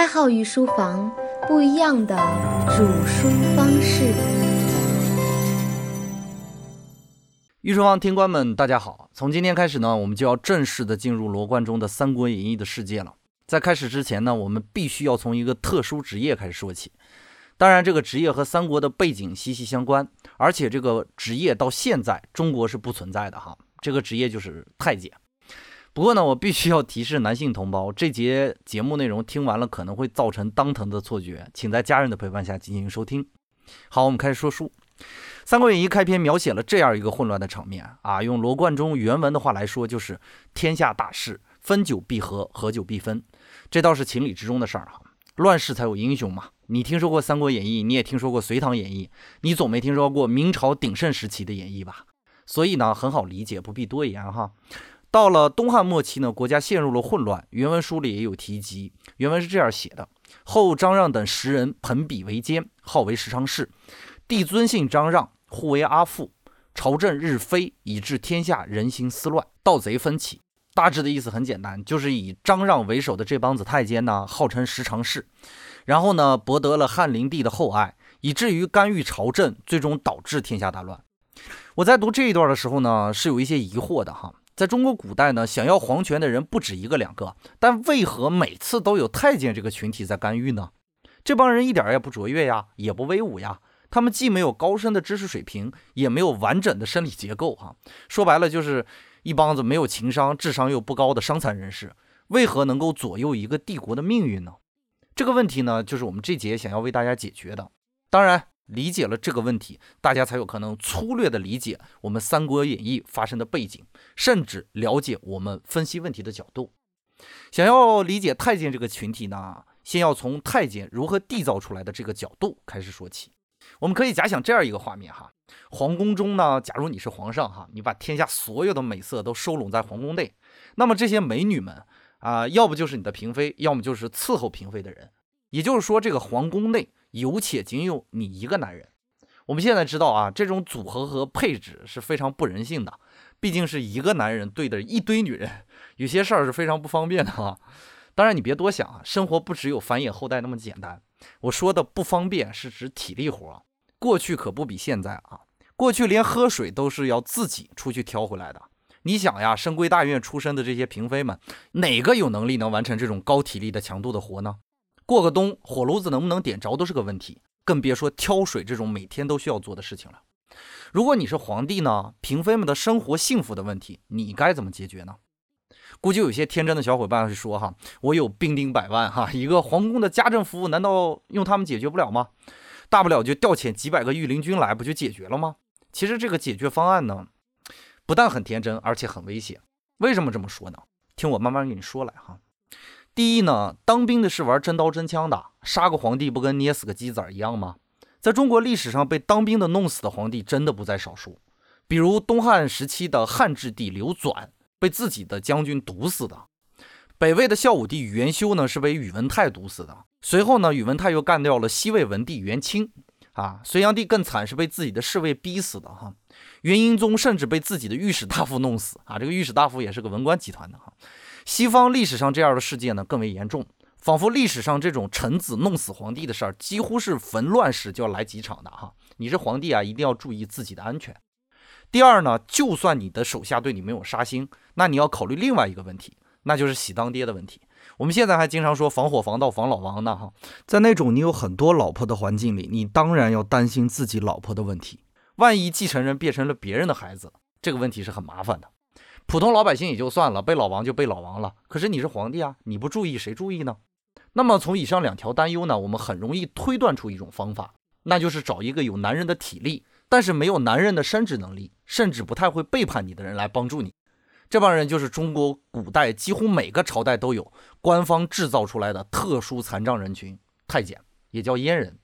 开号御书房，不一样的煮书方式。御书房听官们，大家好！从今天开始呢，我们就要正式的进入罗贯中的《三国演义》的世界了。在开始之前呢，我们必须要从一个特殊职业开始说起。当然，这个职业和三国的背景息息相关，而且这个职业到现在中国是不存在的哈。这个职业就是太监。不过呢，我必须要提示男性同胞，这节节目内容听完了可能会造成当疼的错觉，请在家人的陪伴下进行收听。好，我们开始说书。《三国演义》开篇描写了这样一个混乱的场面啊，用罗贯中原文的话来说，就是天下大势，分久必合，合久必分，这倒是情理之中的事儿哈。乱世才有英雄嘛。你听说过《三国演义》，你也听说过《隋唐演义》，你总没听说过明朝鼎盛时期的演义吧？所以呢，很好理解，不必多言哈。到了东汉末期呢，国家陷入了混乱。原文书里也有提及，原文是这样写的：后张让等十人朋比为奸，号为十常侍。帝尊姓张让，呼为阿父。朝政日非，以致天下人心思乱，盗贼纷起。大致的意思很简单，就是以张让为首的这帮子太监呢，号称十常侍，然后呢，博得了汉灵帝的厚爱，以至于干预朝政，最终导致天下大乱。我在读这一段的时候呢，是有一些疑惑的哈。在中国古代呢，想要皇权的人不止一个两个，但为何每次都有太监这个群体在干预呢？这帮人一点也不卓越呀，也不威武呀。他们既没有高深的知识水平，也没有完整的生理结构，哈，说白了就是一帮子没有情商、智商又不高的伤残人士。为何能够左右一个帝国的命运呢？这个问题呢，就是我们这节想要为大家解决的。当然。理解了这个问题，大家才有可能粗略的理解我们《三国演义》发生的背景，甚至了解我们分析问题的角度。想要理解太监这个群体呢，先要从太监如何缔造出来的这个角度开始说起。我们可以假想这样一个画面哈，皇宫中呢，假如你是皇上哈，你把天下所有的美色都收拢在皇宫内，那么这些美女们啊，要不就是你的嫔妃，要么就是伺候嫔妃的人。也就是说，这个皇宫内。有且仅有你一个男人。我们现在知道啊，这种组合和配置是非常不人性的。毕竟是一个男人对着一堆女人，有些事儿是非常不方便的啊。当然你别多想啊，生活不只有繁衍后代那么简单。我说的不方便是指体力活，过去可不比现在啊。过去连喝水都是要自己出去挑回来的。你想呀，深闺大院出身的这些嫔妃们，哪个有能力能完成这种高体力的强度的活呢？过个冬，火炉子能不能点着都是个问题，更别说挑水这种每天都需要做的事情了。如果你是皇帝呢，嫔妃们的生活幸福的问题，你该怎么解决呢？估计有些天真的小伙伴会说：“哈，我有兵丁百万，哈，一个皇宫的家政服务，难道用他们解决不了吗？大不了就调遣几百个御林军来，不就解决了吗？”其实这个解决方案呢，不但很天真，而且很危险。为什么这么说呢？听我慢慢给你说来哈。第一呢，当兵的是玩真刀真枪的，杀个皇帝不跟捏死个鸡子儿一样吗？在中国历史上被当兵的弄死的皇帝真的不在少数，比如东汉时期的汉质帝刘纂被自己的将军毒死的，北魏的孝武帝元修呢是被宇文泰毒死的，随后呢宇文泰又干掉了西魏文帝元钦，啊，隋炀帝更惨是被自己的侍卫逼死的哈，元英宗甚至被自己的御史大夫弄死啊，这个御史大夫也是个文官集团的哈。西方历史上这样的事件呢更为严重，仿佛历史上这种臣子弄死皇帝的事儿几乎是逢乱世就要来几场的哈。你是皇帝啊，一定要注意自己的安全。第二呢，就算你的手下对你没有杀心，那你要考虑另外一个问题，那就是喜当爹的问题。我们现在还经常说防火防盗防老王呢哈，在那种你有很多老婆的环境里，你当然要担心自己老婆的问题。万一继承人变成了别人的孩子，这个问题是很麻烦的。普通老百姓也就算了，被老王就被老王了。可是你是皇帝啊，你不注意谁注意呢？那么从以上两条担忧呢，我们很容易推断出一种方法，那就是找一个有男人的体力，但是没有男人的生殖能力，甚至不太会背叛你的人来帮助你。这帮人就是中国古代几乎每个朝代都有官方制造出来的特殊残障人群——太监，也叫阉人。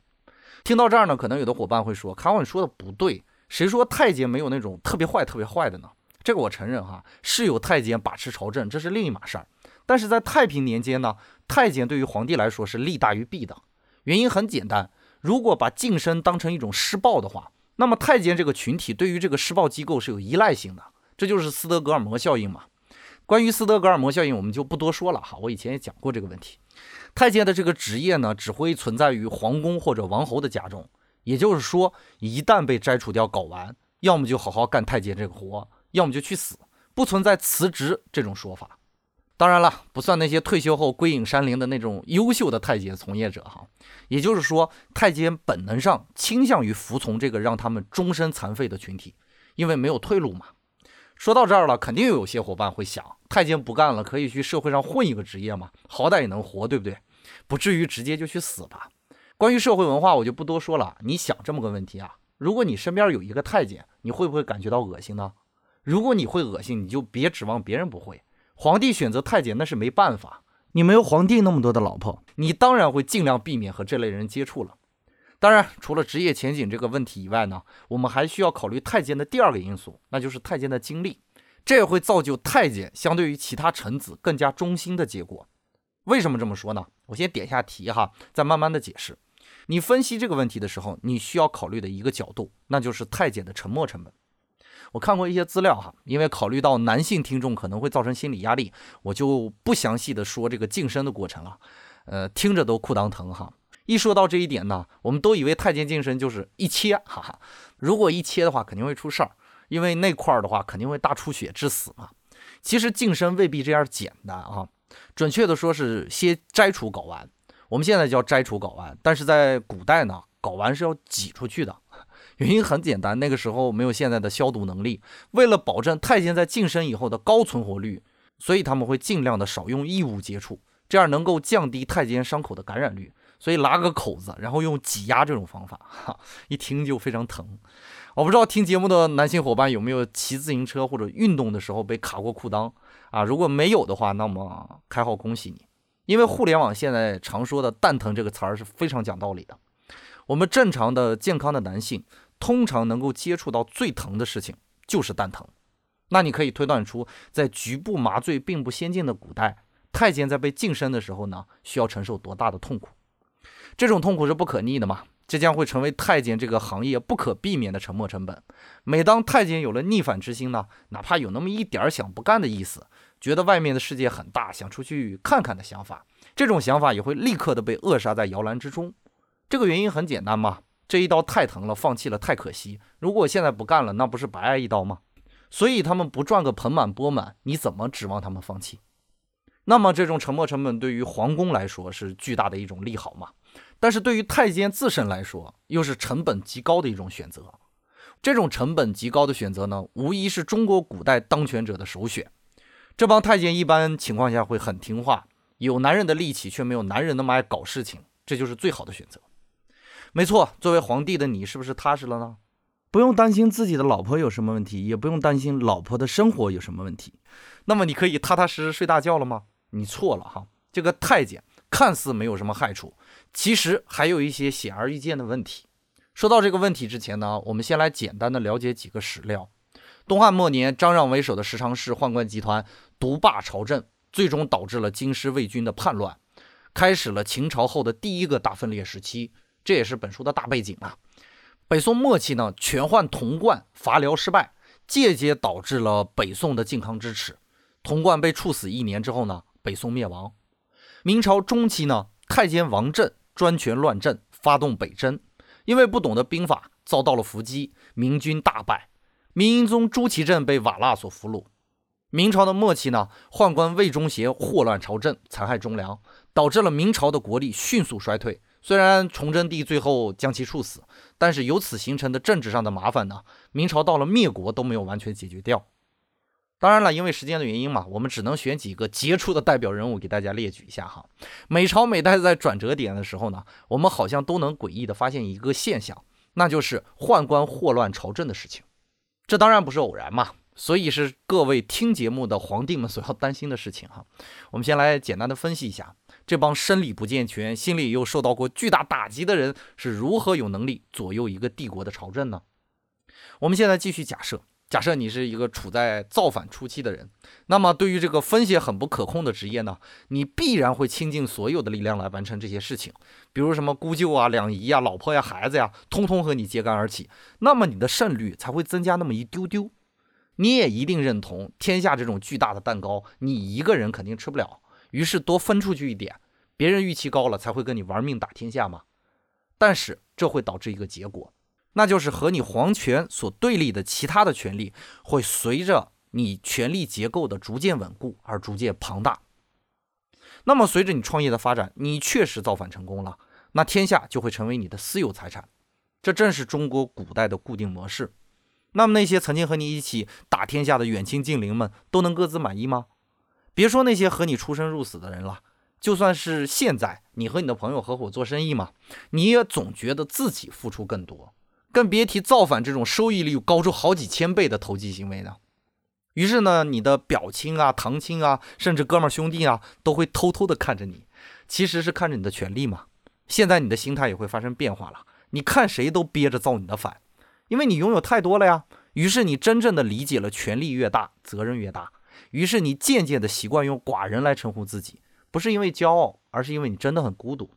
听到这儿呢，可能有的伙伴会说：“卡瓦，你说的不对，谁说太监没有那种特别坏、特别坏的呢？”这个我承认哈，是有太监把持朝政，这是另一码事儿。但是在太平年间呢，太监对于皇帝来说是利大于弊的。原因很简单，如果把晋升当成一种施暴的话，那么太监这个群体对于这个施暴机构是有依赖性的，这就是斯德哥尔摩效应嘛。关于斯德哥尔摩效应，我们就不多说了哈。我以前也讲过这个问题。太监的这个职业呢，只会存在于皇宫或者王侯的家中。也就是说，一旦被摘除掉睾丸，要么就好好干太监这个活，要么就去死，不存在辞职这种说法。当然了，不算那些退休后归隐山林的那种优秀的太监从业者哈。也就是说，太监本能上倾向于服从这个让他们终身残废的群体，因为没有退路嘛。说到这儿了，肯定有些伙伴会想，太监不干了，可以去社会上混一个职业嘛，好歹也能活，对不对？不至于直接就去死吧？关于社会文化，我就不多说了。你想这么个问题啊？如果你身边有一个太监，你会不会感觉到恶心呢？如果你会恶心，你就别指望别人不会。皇帝选择太监那是没办法，你没有皇帝那么多的老婆，你当然会尽量避免和这类人接触了。当然，除了职业前景这个问题以外呢，我们还需要考虑太监的第二个因素，那就是太监的经历，这也会造就太监相对于其他臣子更加忠心的结果。为什么这么说呢？我先点下题哈，再慢慢的解释。你分析这个问题的时候，你需要考虑的一个角度，那就是太监的沉默成本。我看过一些资料哈，因为考虑到男性听众可能会造成心理压力，我就不详细的说这个晋升的过程了。呃，听着都裤裆疼哈。一说到这一点呢，我们都以为太监晋升就是一切，哈哈。如果一切的话，肯定会出事儿，因为那块儿的话肯定会大出血致死嘛。其实晋升未必这样简单啊，准确的说是先摘除睾丸，我们现在叫摘除睾丸，但是在古代呢，睾丸是要挤出去的。原因很简单，那个时候没有现在的消毒能力，为了保证太监在晋升以后的高存活率，所以他们会尽量的少用异物接触，这样能够降低太监伤口的感染率。所以拉个口子，然后用挤压这种方法，哈，一听就非常疼。我不知道听节目的男性伙伴有没有骑自行车或者运动的时候被卡过裤裆啊？如果没有的话，那么开号恭喜你，因为互联网现在常说的“蛋疼”这个词儿是非常讲道理的。我们正常的健康的男性，通常能够接触到最疼的事情就是蛋疼。那你可以推断出，在局部麻醉并不先进的古代，太监在被晋升的时候呢，需要承受多大的痛苦？这种痛苦是不可逆的嘛？这将会成为太监这个行业不可避免的沉没成本。每当太监有了逆反之心呢，哪怕有那么一点儿想不干的意思，觉得外面的世界很大，想出去看看的想法，这种想法也会立刻的被扼杀在摇篮之中。这个原因很简单嘛，这一刀太疼了，放弃了太可惜。如果现在不干了，那不是白挨一刀吗？所以他们不赚个盆满钵满，你怎么指望他们放弃？那么这种沉没成本对于皇宫来说是巨大的一种利好嘛？但是对于太监自身来说，又是成本极高的一种选择。这种成本极高的选择呢，无疑是中国古代当权者的首选。这帮太监一般情况下会很听话，有男人的力气，却没有男人那么爱搞事情，这就是最好的选择。没错，作为皇帝的你，是不是踏实了呢？不用担心自己的老婆有什么问题，也不用担心老婆的生活有什么问题。那么你可以踏踏实实睡大觉了吗？你错了哈，这个太监看似没有什么害处。其实还有一些显而易见的问题。说到这个问题之前呢，我们先来简单的了解几个史料。东汉末年，张让为首的十常侍宦官集团独霸朝政，最终导致了京师魏军的叛乱，开始了秦朝后的第一个大分裂时期。这也是本书的大背景啊。北宋末期呢，全宦童贯伐辽失败，间接导致了北宋的靖康之耻。童贯被处死一年之后呢，北宋灭亡。明朝中期呢，太监王振。专权乱政，发动北征，因为不懂得兵法，遭到了伏击，明军大败。明英宗朱祁镇被瓦剌所俘虏。明朝的末期呢，宦官魏忠贤祸乱朝政，残害忠良，导致了明朝的国力迅速衰退。虽然崇祯帝最后将其处死，但是由此形成的政治上的麻烦呢，明朝到了灭国都没有完全解决掉。当然了，因为时间的原因嘛，我们只能选几个杰出的代表人物给大家列举一下哈。每朝每代在转折点的时候呢，我们好像都能诡异的发现一个现象，那就是宦官祸乱朝政的事情。这当然不是偶然嘛，所以是各位听节目的皇帝们所要担心的事情哈。我们先来简单的分析一下，这帮生理不健全、心理又受到过巨大打击的人是如何有能力左右一个帝国的朝政呢？我们现在继续假设。假设你是一个处在造反初期的人，那么对于这个风险很不可控的职业呢，你必然会倾尽所有的力量来完成这些事情，比如什么姑舅啊、两姨啊、老婆呀、孩子呀，通通和你揭竿而起，那么你的胜率才会增加那么一丢丢。你也一定认同，天下这种巨大的蛋糕，你一个人肯定吃不了，于是多分出去一点，别人预期高了才会跟你玩命打天下嘛。但是这会导致一个结果，那就是和你皇权所对立的其他的权力，会随着你权力结构的逐渐稳固而逐渐庞大。那么随着你创业的发展，你确实造反成功了，那天下就会成为你的私有财产。这正是中国古代的固定模式。那么那些曾经和你一起打天下的远亲近邻们，都能各自满意吗？别说那些和你出生入死的人了，就算是现在你和你的朋友合伙做生意嘛，你也总觉得自己付出更多，更别提造反这种收益率高出好几千倍的投机行为呢。于是呢，你的表亲啊、堂亲啊，甚至哥们兄弟啊，都会偷偷的看着你，其实是看着你的权利嘛。现在你的心态也会发生变化了，你看谁都憋着造你的反。因为你拥有太多了呀，于是你真正的理解了权力越大，责任越大。于是你渐渐的习惯用寡人来称呼自己，不是因为骄傲，而是因为你真的很孤独。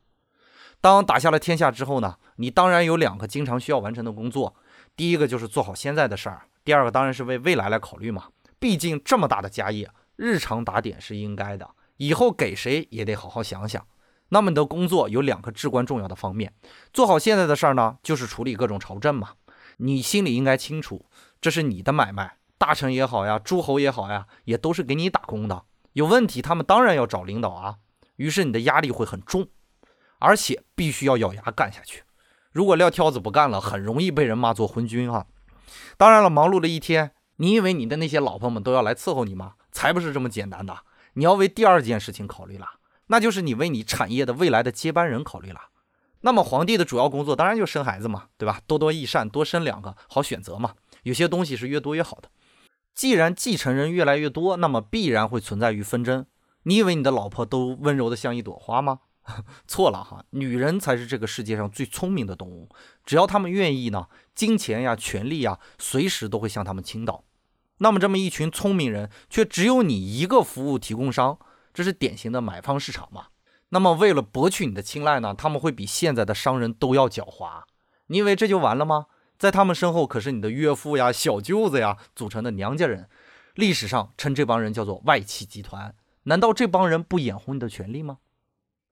当打下了天下之后呢，你当然有两个经常需要完成的工作，第一个就是做好现在的事儿，第二个当然是为未来来考虑嘛。毕竟这么大的家业，日常打点是应该的，以后给谁也得好好想想。那么你的工作有两个至关重要的方面，做好现在的事儿呢，就是处理各种朝政嘛。你心里应该清楚，这是你的买卖，大臣也好呀，诸侯也好呀，也都是给你打工的。有问题，他们当然要找领导啊。于是你的压力会很重，而且必须要咬牙干下去。如果撂挑子不干了，很容易被人骂做昏君啊。当然了，忙碌了一天，你以为你的那些老婆们都要来伺候你吗？才不是这么简单的。你要为第二件事情考虑了，那就是你为你产业的未来的接班人考虑了。那么皇帝的主要工作当然就生孩子嘛，对吧？多多益善，多生两个好选择嘛。有些东西是越多越好的。既然继承人越来越多，那么必然会存在于纷争。你以为你的老婆都温柔的像一朵花吗？错了哈，女人才是这个世界上最聪明的动物。只要她们愿意呢，金钱呀、权力呀，随时都会向她们倾倒。那么这么一群聪明人，却只有你一个服务提供商，这是典型的买方市场嘛？那么，为了博取你的青睐呢？他们会比现在的商人都要狡猾。你以为这就完了吗？在他们身后可是你的岳父呀、小舅子呀组成的娘家人。历史上称这帮人叫做外戚集团。难道这帮人不眼红你的权利吗？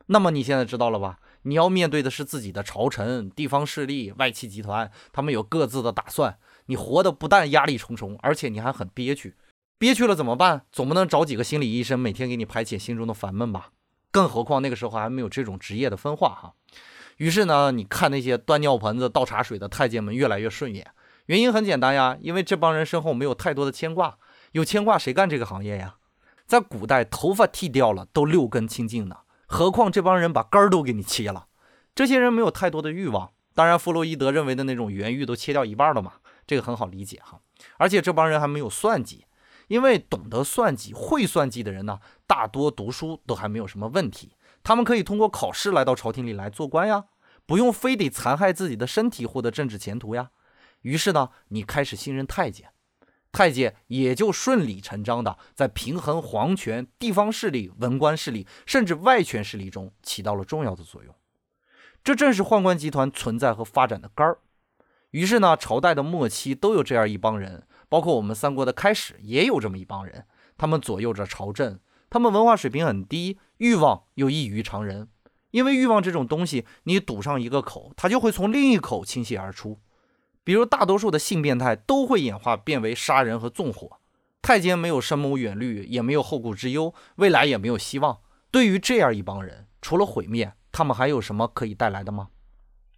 那么你现在知道了吧？你要面对的是自己的朝臣、地方势力、外戚集团，他们有各自的打算。你活的不但压力重重，而且你还很憋屈。憋屈了怎么办？总不能找几个心理医生每天给你排解心中的烦闷吧？更何况那个时候还没有这种职业的分化哈，于是呢，你看那些端尿盆子、倒茶水的太监们越来越顺眼，原因很简单呀，因为这帮人身后没有太多的牵挂，有牵挂谁干这个行业呀？在古代，头发剃掉了都六根清净呢，何况这帮人把根儿都给你切了，这些人没有太多的欲望。当然，弗洛伊德认为的那种原欲都切掉一半了嘛，这个很好理解哈。而且这帮人还没有算计。因为懂得算计、会算计的人呢，大多读书都还没有什么问题，他们可以通过考试来到朝廷里来做官呀，不用非得残害自己的身体获得政治前途呀。于是呢，你开始信任太监，太监也就顺理成章的在平衡皇权、地方势力、文官势力，甚至外权势力中起到了重要的作用。这正是宦官集团存在和发展的根儿。于是呢，朝代的末期都有这样一帮人。包括我们三国的开始也有这么一帮人，他们左右着朝政，他们文化水平很低，欲望又异于常人。因为欲望这种东西，你堵上一个口，它就会从另一口倾泻而出。比如大多数的性变态都会演化变为杀人和纵火。太监没有深谋远虑，也没有后顾之忧，未来也没有希望。对于这样一帮人，除了毁灭，他们还有什么可以带来的吗？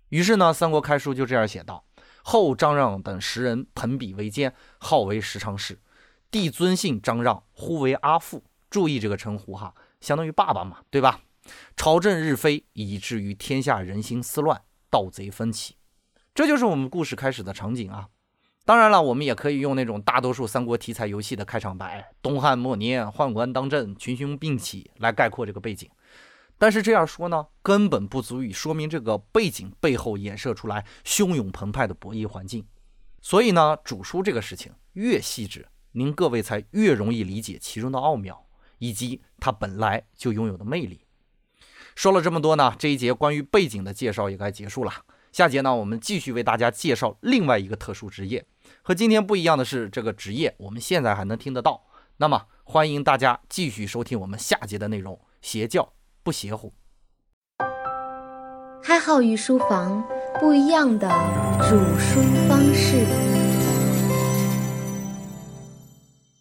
于是呢，《三国开书》就这样写道。后张让等十人朋比为奸，号为十常侍。帝尊姓张让，呼为阿父。注意这个称呼哈，相当于爸爸嘛，对吧？朝政日非，以至于天下人心思乱，盗贼纷起。这就是我们故事开始的场景啊。当然了，我们也可以用那种大多数三国题材游戏的开场白：“东汉末年，宦官当政，群雄并起”来概括这个背景。但是这样说呢，根本不足以说明这个背景背后衍射出来汹涌澎湃的博弈环境。所以呢，主书这个事情越细致，您各位才越容易理解其中的奥妙，以及它本来就拥有的魅力。说了这么多呢，这一节关于背景的介绍也该结束了。下节呢，我们继续为大家介绍另外一个特殊职业，和今天不一样的是，这个职业我们现在还能听得到。那么，欢迎大家继续收听我们下节的内容。邪教不邪乎，开号御书房，不一样的煮书方式。